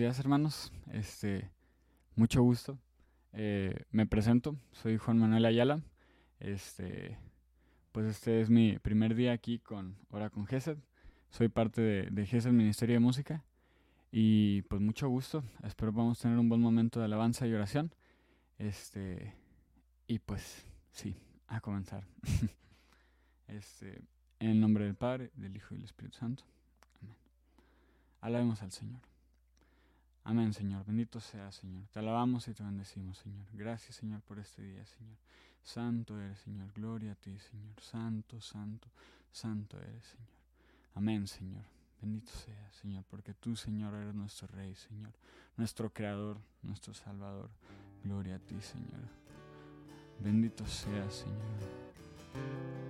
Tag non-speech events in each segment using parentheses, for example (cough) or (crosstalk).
Días, hermanos. Este, mucho gusto. Eh, me presento, soy Juan Manuel Ayala. Este, pues este es mi primer día aquí con Hora con Gesed. Soy parte de, de Gesed Ministerio de Música. Y pues mucho gusto. Espero podamos tener un buen momento de alabanza y oración. Este, y pues sí, a comenzar. (laughs) este, en el nombre del Padre, del Hijo y del Espíritu Santo. Amén. Alabemos al Señor. Amén, Señor. Bendito sea, Señor. Te alabamos y te bendecimos, Señor. Gracias, Señor, por este día, Señor. Santo eres, Señor. Gloria a ti, Señor. Santo, santo, santo eres, Señor. Amén, Señor. Bendito sea, Señor, porque tú, Señor, eres nuestro Rey, Señor. Nuestro Creador, nuestro Salvador. Gloria a ti, Señor. Bendito sea, Señor.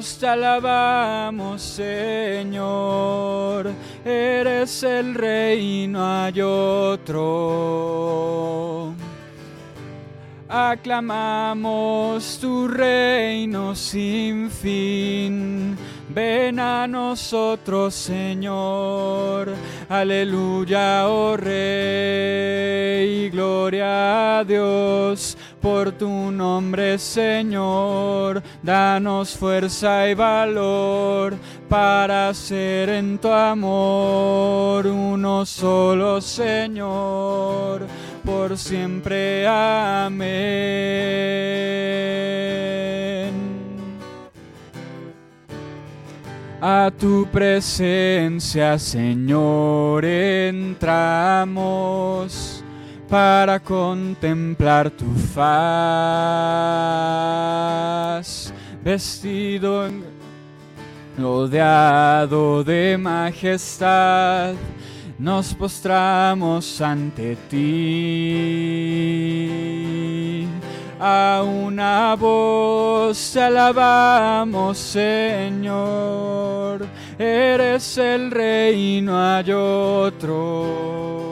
te alabamos, Señor. Eres el rey, no hay otro. Aclamamos tu reino sin fin. Ven a nosotros, Señor. Aleluya, oh Rey. Gloria a Dios por tu nombre, Señor. Danos fuerza y valor para ser en tu amor uno solo, Señor. Por siempre, amén. A tu presencia, Señor, entramos para contemplar tu faz, vestido en rodeado de majestad, nos postramos ante ti. A una voz alabamos, Señor, eres el rey, no hay otro.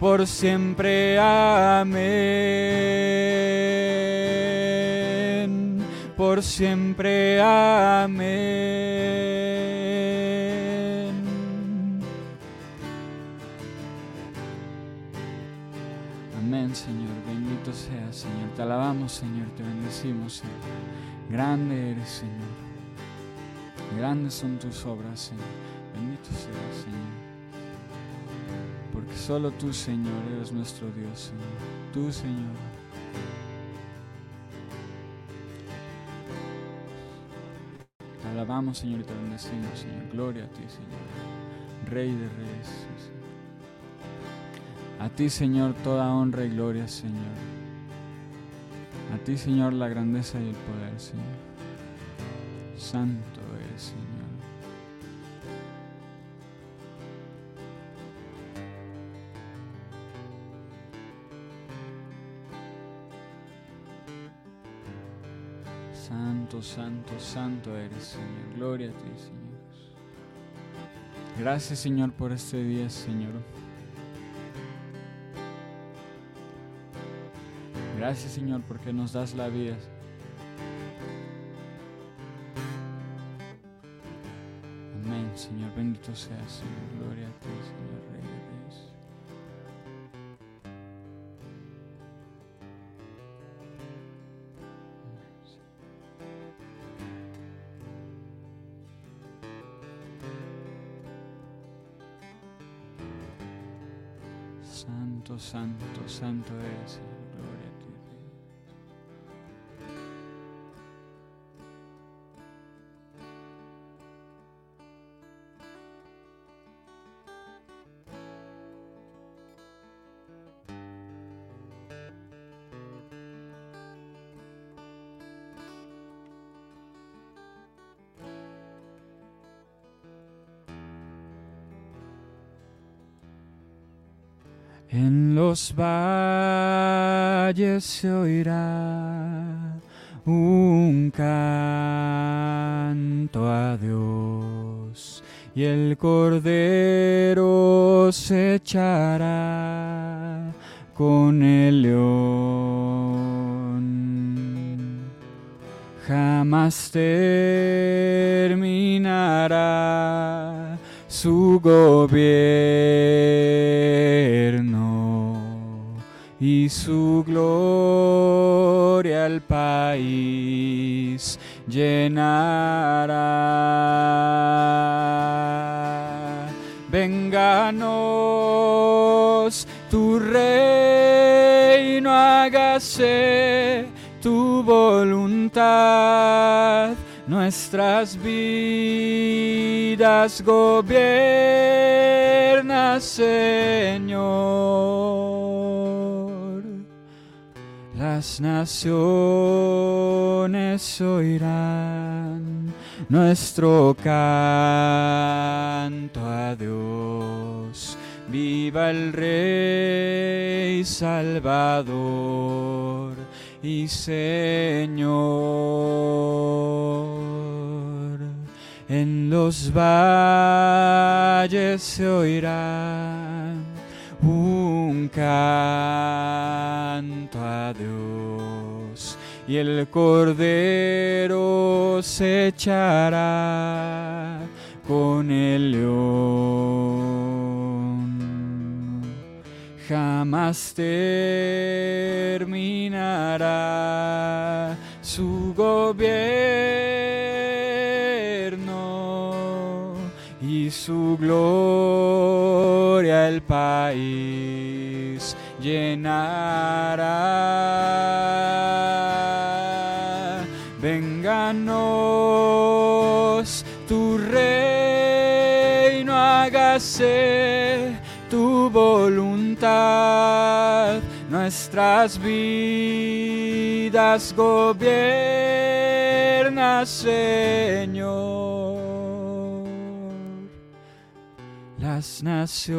Por siempre, amén. Por siempre, amén. Amén, Señor. Bendito seas, Señor. Te alabamos, Señor. Te bendecimos, Señor. Grande eres, Señor. Grandes son tus obras, Señor. Bendito seas, Señor. Porque solo tú, Señor, eres nuestro Dios, Señor. Tú, Señor. Te alabamos, Señor, y te bendecimos, Señor. Gloria a ti, Señor. Rey de reyes, Señor. A ti, Señor, toda honra y gloria, Señor. A ti, Señor, la grandeza y el poder, Señor. Santo Santo, santo, eres, Señor. Gloria a ti, Señor. Gracias, Señor, por este día, Señor. Gracias, Señor, porque nos das la vida. Amén, Señor. Bendito seas, Señor. Gloria a ti, Señor, Rey santo, Señor. En los valles se oirá un canto a Dios y el cordero se echará con el león. Jamás terminará su gobierno y su gloria al país llenará. Vénganos tu reino, hágase tu voluntad nuestras vidas gobierna, Señor. Las naciones oirán nuestro canto a Dios. Viva el Rey Salvador y Señor. En los valles se oirá un canto a Dios y el cordero se echará con el león. Jamás terminará su gobierno su gloria el país llenará. Vénganos tu reino, hágase tu voluntad, nuestras vidas gobierna, Señor. Las naciones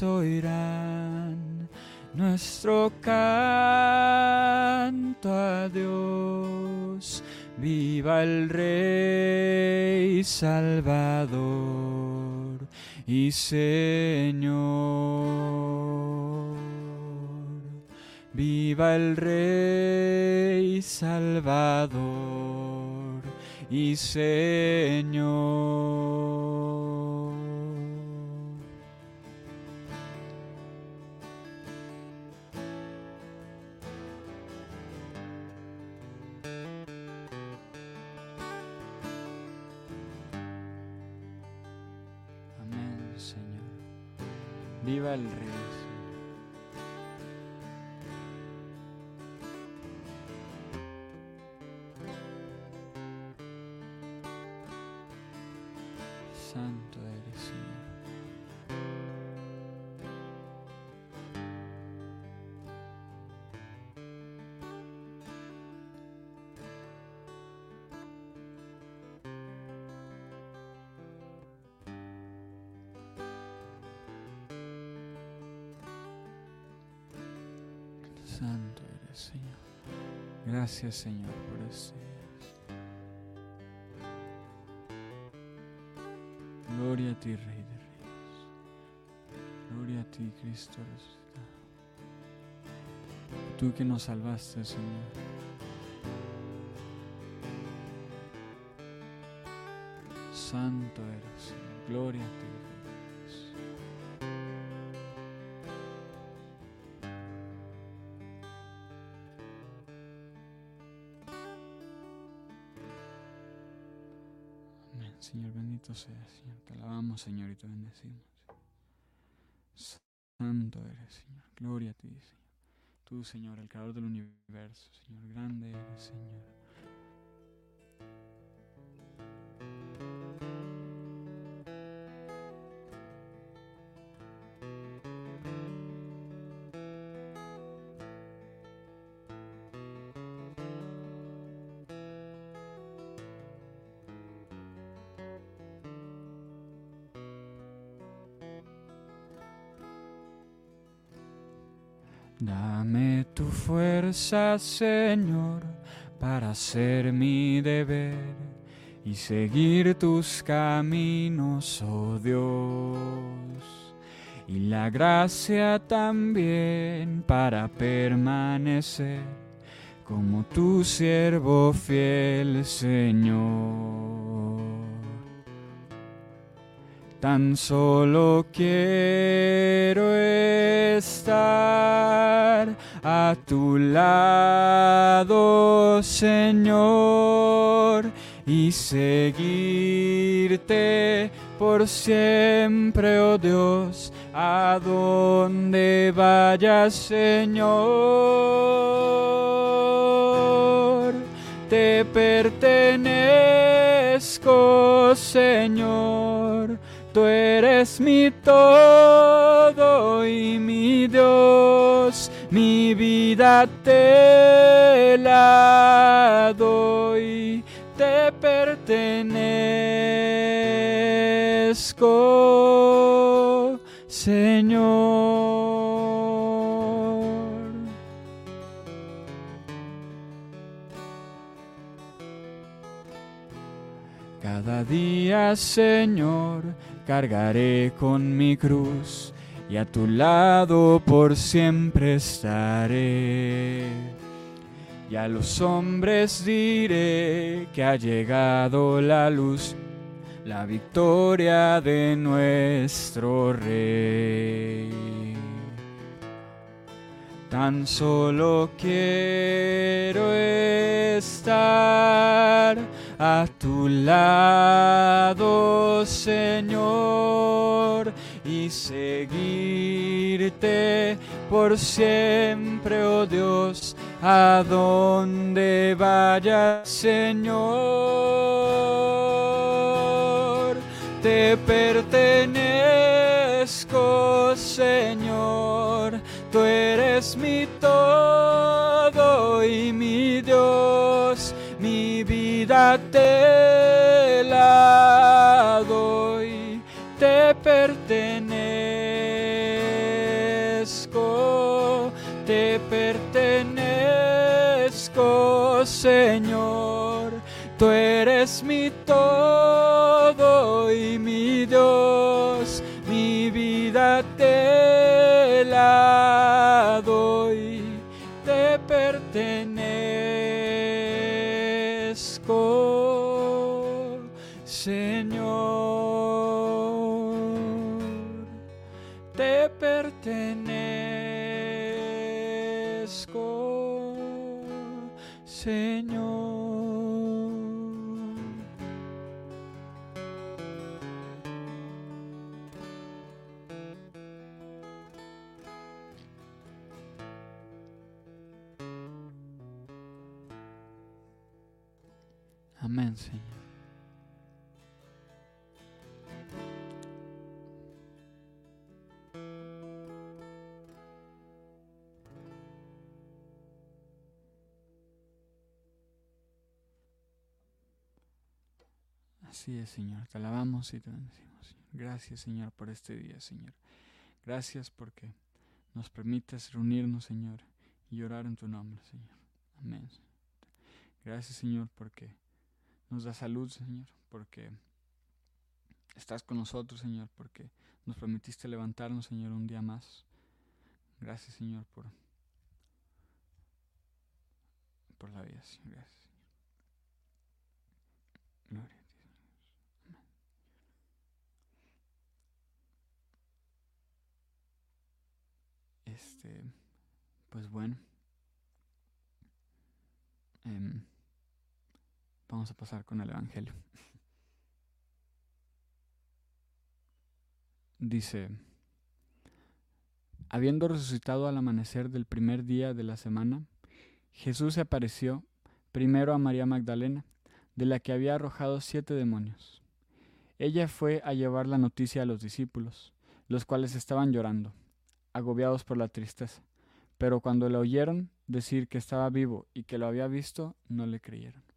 oirán nuestro canto a Dios. Viva el Rey Salvador y Señor. Viva el Rey Salvador y Señor. Señor. Santo Santo eres, Señor. Gracias, Señor, por este. Gloria a ti, Rey de Reyes. Gloria a ti, Cristo resucitado. Tú que nos salvaste, Señor. Santo eres, Señor. Gloria a ti, sea, Señor. Te alabamos, Señor, y te bendecimos. Santo eres, Señor. Gloria a ti, Señor. Tú, Señor, el creador del universo, Señor. Grande eres, Señor. Dame tu fuerza, Señor, para hacer mi deber y seguir tus caminos, oh Dios. Y la gracia también para permanecer como tu siervo fiel, Señor. Tan solo quiero estar a tu lado, Señor, y seguirte por siempre, oh Dios, a donde vayas, Señor. Te pertenezco, Señor Tú eres mi todo y mi Dios, mi vida te la doy, te pertenezco, Señor. Cada día, Señor, cargaré con mi cruz y a tu lado por siempre estaré. Y a los hombres diré que ha llegado la luz, la victoria de nuestro Rey. Tan solo quiero estar a tu lado, Señor, y seguirte por siempre, oh Dios, a donde vayas, Señor. Te pertenezco, Señor, tú eres mi te la doy, te pertenezco, te pertenezco, Señor. Tú eres mi Amén, Señor. Así es, Señor. Te alabamos y te bendecimos. Señor. Gracias, Señor, por este día, Señor. Gracias porque nos permites reunirnos, Señor, y orar en tu nombre, Señor. Amén. Gracias, Señor, porque nos da salud, Señor, porque estás con nosotros, Señor, porque nos permitiste levantarnos, Señor, un día más. Gracias, Señor, por, por la vida, Señor. Gracias. Gloria. Este, pues bueno. Em, vamos a pasar con el Evangelio. Dice, Habiendo resucitado al amanecer del primer día de la semana, Jesús se apareció primero a María Magdalena, de la que había arrojado siete demonios. Ella fue a llevar la noticia a los discípulos, los cuales estaban llorando, agobiados por la tristeza. Pero cuando le oyeron decir que estaba vivo y que lo había visto, no le creyeron.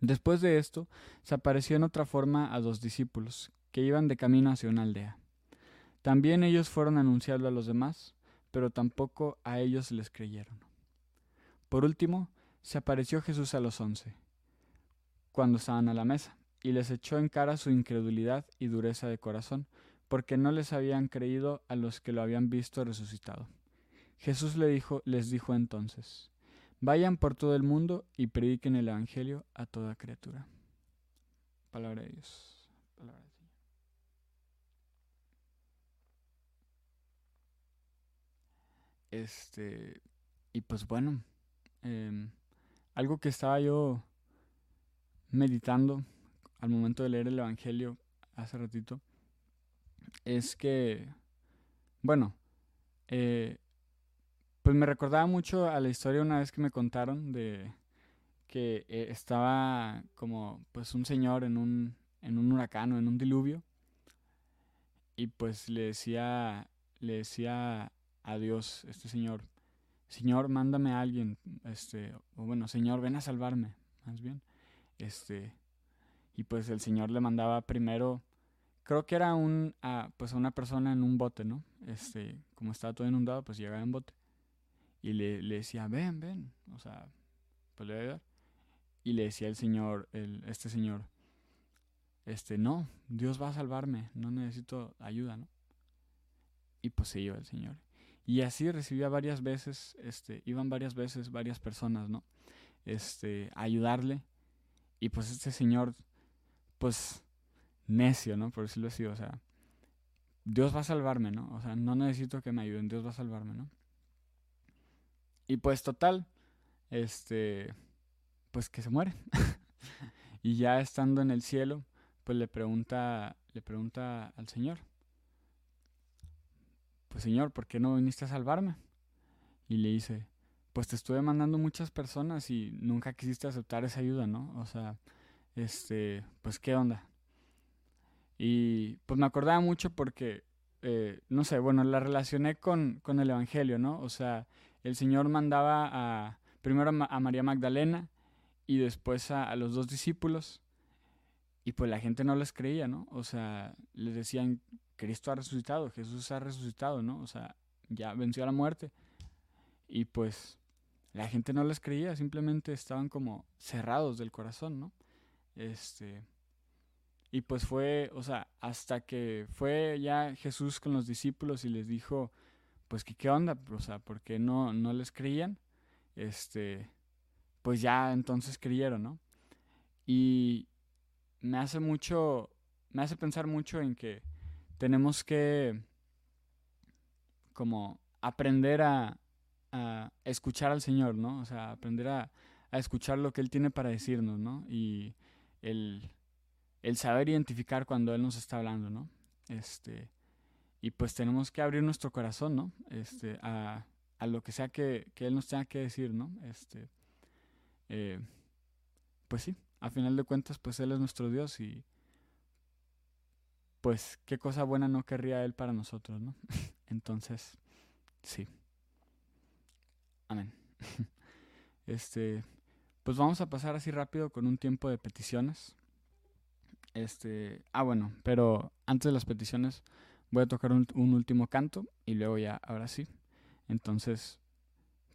Después de esto, se apareció en otra forma a dos discípulos, que iban de camino hacia una aldea. También ellos fueron a anunciarlo a los demás, pero tampoco a ellos les creyeron. Por último, se apareció Jesús a los once, cuando estaban a la mesa, y les echó en cara su incredulidad y dureza de corazón, porque no les habían creído a los que lo habían visto resucitado. Jesús le dijo, les dijo entonces, Vayan por todo el mundo y prediquen el Evangelio a toda criatura. Palabra de Dios. Palabra de Dios. Este, y pues bueno, em, algo que estaba yo meditando al momento de leer el Evangelio hace ratito es que, bueno, eh, pues me recordaba mucho a la historia una vez que me contaron de que eh, estaba como pues un señor en un, en un huracán o en un diluvio y pues le decía, le decía a Dios, este señor, Señor, mándame a alguien, este, o bueno, Señor, ven a salvarme, más bien, este, y pues el Señor le mandaba primero, creo que era un, a, pues a una persona en un bote, ¿no? Este, como estaba todo inundado, pues llegaba en bote y le, le decía, ven, ven, o sea, pues le voy a ayudar. Y le decía el Señor, el, este Señor, este, no, Dios va a salvarme, no necesito ayuda, ¿no? Y pues se iba el Señor. Y así recibía varias veces, este, iban varias veces varias personas, ¿no? Este, a ayudarle. Y pues este señor, pues, necio, ¿no? Por decirlo así, o sea, Dios va a salvarme, ¿no? O sea, no necesito que me ayuden, Dios va a salvarme, ¿no? Y pues total, este, pues que se muere. (laughs) y ya estando en el cielo, pues le pregunta, le pregunta al Señor, pues Señor, ¿por qué no viniste a salvarme? Y le dice, pues te estuve mandando muchas personas y nunca quisiste aceptar esa ayuda, ¿no? O sea, este, pues qué onda. Y pues me acordaba mucho porque, eh, no sé, bueno, la relacioné con, con el Evangelio, ¿no? O sea, el Señor mandaba a, primero a María Magdalena y después a, los dos discípulos. Y pues la gente no les creía, ¿no? O sea, les decían, Cristo ha resucitado, Jesús ha resucitado, ¿no? O sea, ya venció a la muerte. Y pues la gente no les creía, simplemente estaban como cerrados del corazón, ¿no? Este. Y pues fue, o sea, hasta que fue ya Jesús con los discípulos y les dijo, pues que qué onda, o sea, porque no, no les creían, este, pues ya entonces creyeron, ¿no? Y me hace mucho, me hace pensar mucho en que tenemos que como aprender a, escuchar al Señor, ¿no? O sea, aprender a, a, escuchar lo que Él tiene para decirnos, ¿no? Y el, el saber identificar cuando Él nos está hablando, ¿no? Este, y pues tenemos que abrir nuestro corazón, ¿no? Este, a, a lo que sea que, que, Él nos tenga que decir, ¿no? Este, eh, pues sí, a final de cuentas, pues Él es nuestro Dios y pues qué cosa buena no querría Él para nosotros, ¿no? (laughs) Entonces, sí. Amén. (laughs) Este, pues vamos a pasar así rápido con un tiempo de peticiones. Este, ah, bueno, pero antes de las peticiones, Voy a tocar un, último canto y luego ya, ahora sí. Entonces,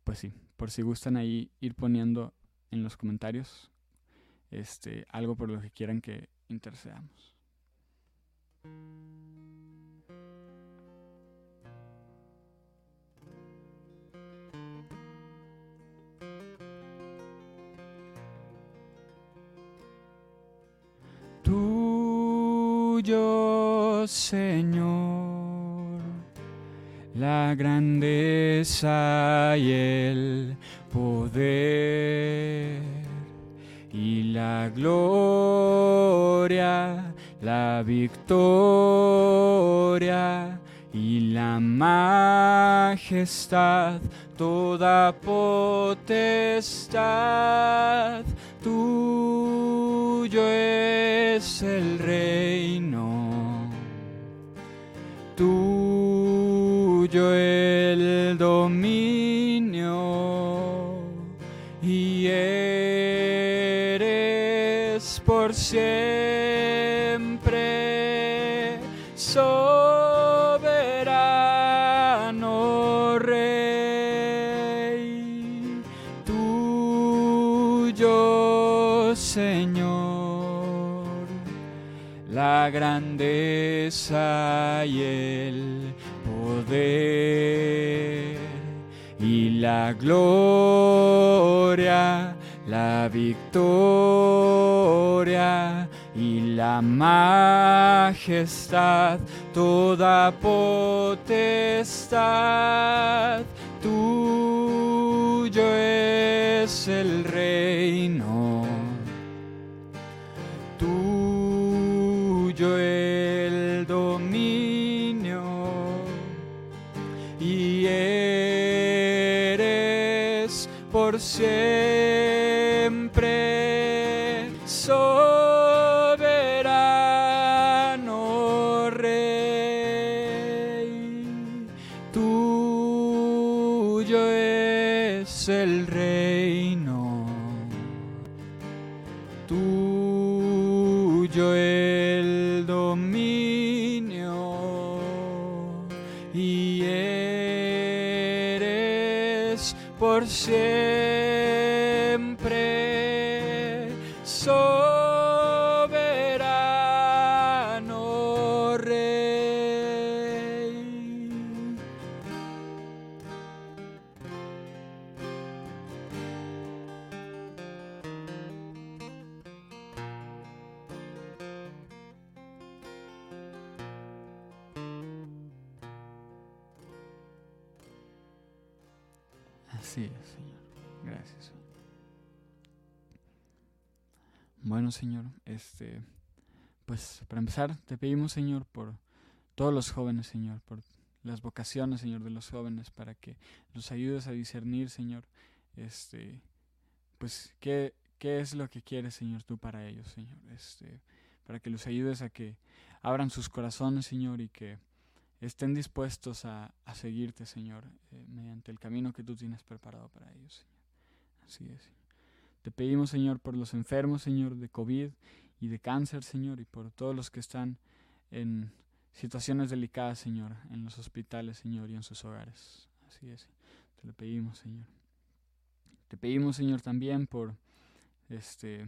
pues sí, por si gustan ahí ir poniendo en los comentarios este, algo por lo que quieran que intercedamos. Tuyo, Señor. La grandeza y el poder y la gloria, la victoria y la majestad, toda potestad, tuyo es el reino, tuyo el dominio. Y eres por siempre. soberano Rey, tuyo Señor, la grandeza y el poder. Y la gloria, la victoria y la majestad, toda potestad, tuyo es el reino, siempre soberano Así es, Señor. Gracias. Bueno, Señor, este, pues para empezar, te pedimos, Señor, por todos los jóvenes, Señor, por las vocaciones, Señor, de los jóvenes, para que los ayudes a discernir, Señor, este, pues qué, qué es lo que quieres, Señor, tú para ellos, Señor, este, para que los ayudes a que abran sus corazones, Señor, y que estén dispuestos a, a seguirte, Señor, eh, mediante el camino que tú tienes preparado para ellos, Señor. Así es, Señor. Te pedimos, Señor, por los enfermos, Señor, de COVID y de cáncer, Señor, y por todos los que están en situaciones delicadas, Señor, en los hospitales, Señor, y en sus hogares. Así es, te lo pedimos, Señor. Te pedimos, Señor, también por este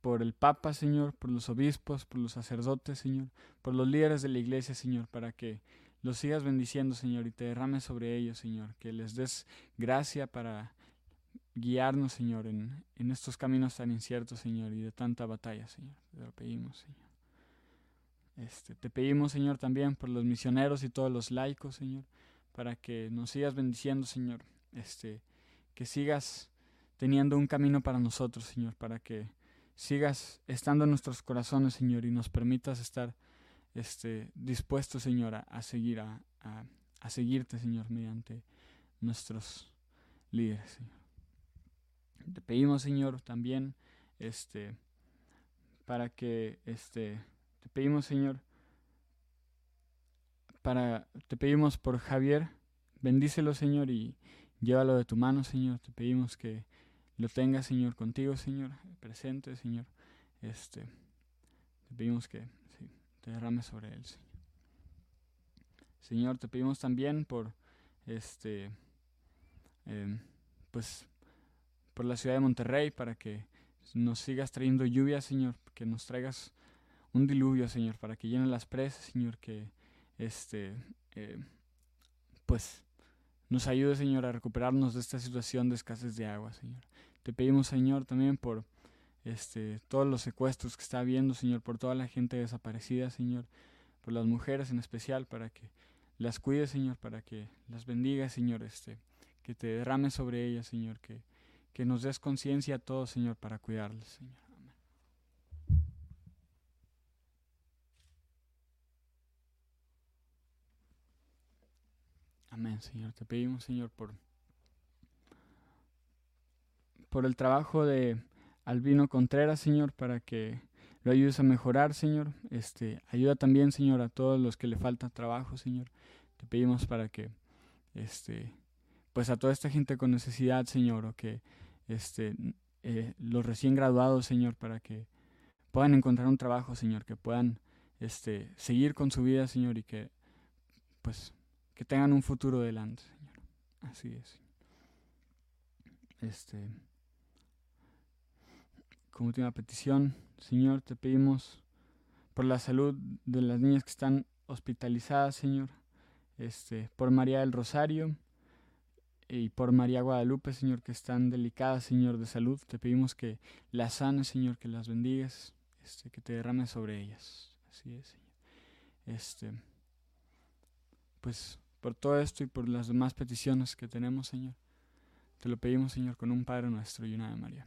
por el Papa, Señor, por los obispos, por los sacerdotes, Señor, por los líderes de la iglesia, Señor, para que los sigas bendiciendo, Señor, y te derrames sobre ellos, Señor, que les des gracia para guiarnos, Señor, en, en estos caminos tan inciertos, Señor, y de tanta batalla, Señor. Te lo pedimos, Señor. Este, te pedimos, Señor, también por los misioneros y todos los laicos, Señor, para que nos sigas bendiciendo, Señor. Este, que sigas teniendo un camino para nosotros, Señor, para que sigas estando en nuestros corazones, Señor, y nos permitas estar este, dispuestos, Señor, a, seguir, a, a, a seguirte, Señor, mediante nuestros líderes, Señor. Te pedimos, Señor, también, este, para que, este, te pedimos, Señor, para, te pedimos por Javier, bendícelo, Señor, y llévalo de tu mano, Señor. Te pedimos que lo tengas, Señor, contigo, Señor, presente, Señor. Este, te pedimos que sí, te derrames sobre él, Señor. Señor, te pedimos también por, este, eh, pues, por la ciudad de Monterrey, para que nos sigas trayendo lluvia, Señor, que nos traigas un diluvio, Señor, para que llenen las presas, Señor, que este eh, pues nos ayude, Señor, a recuperarnos de esta situación de escasez de agua, Señor. Te pedimos, Señor, también por este todos los secuestros que está habiendo, Señor, por toda la gente desaparecida, Señor, por las mujeres en especial, para que las cuides, Señor, para que las bendigas, Señor, este, que te derrames sobre ellas, Señor, que, que nos des conciencia a todos, Señor, para cuidarlas, Señor. Amén. Amén, Señor. Te pedimos, Señor, por, por el trabajo de Albino Contreras, Señor, para que lo ayudes a mejorar, Señor. Este, ayuda también, Señor, a todos los que le falta trabajo, Señor. Te pedimos para que, este, pues a toda esta gente con necesidad, Señor, o que, este, eh, los recién graduados, Señor, para que puedan encontrar un trabajo, Señor, que puedan, este, seguir con su vida, Señor, y que, pues, que tengan un futuro delante, Señor. Así es. Este, como última petición, Señor, te pedimos por la salud de las niñas que están hospitalizadas, Señor, este, por María del Rosario y por María Guadalupe, Señor, que están delicadas, Señor, de salud. Te pedimos que las sanes, Señor, que las bendigas, este, que te derrames sobre ellas. Así es, Señor. Este, pues por todo esto y por las demás peticiones que tenemos, Señor, te lo pedimos, Señor, con un Padre nuestro y una de María.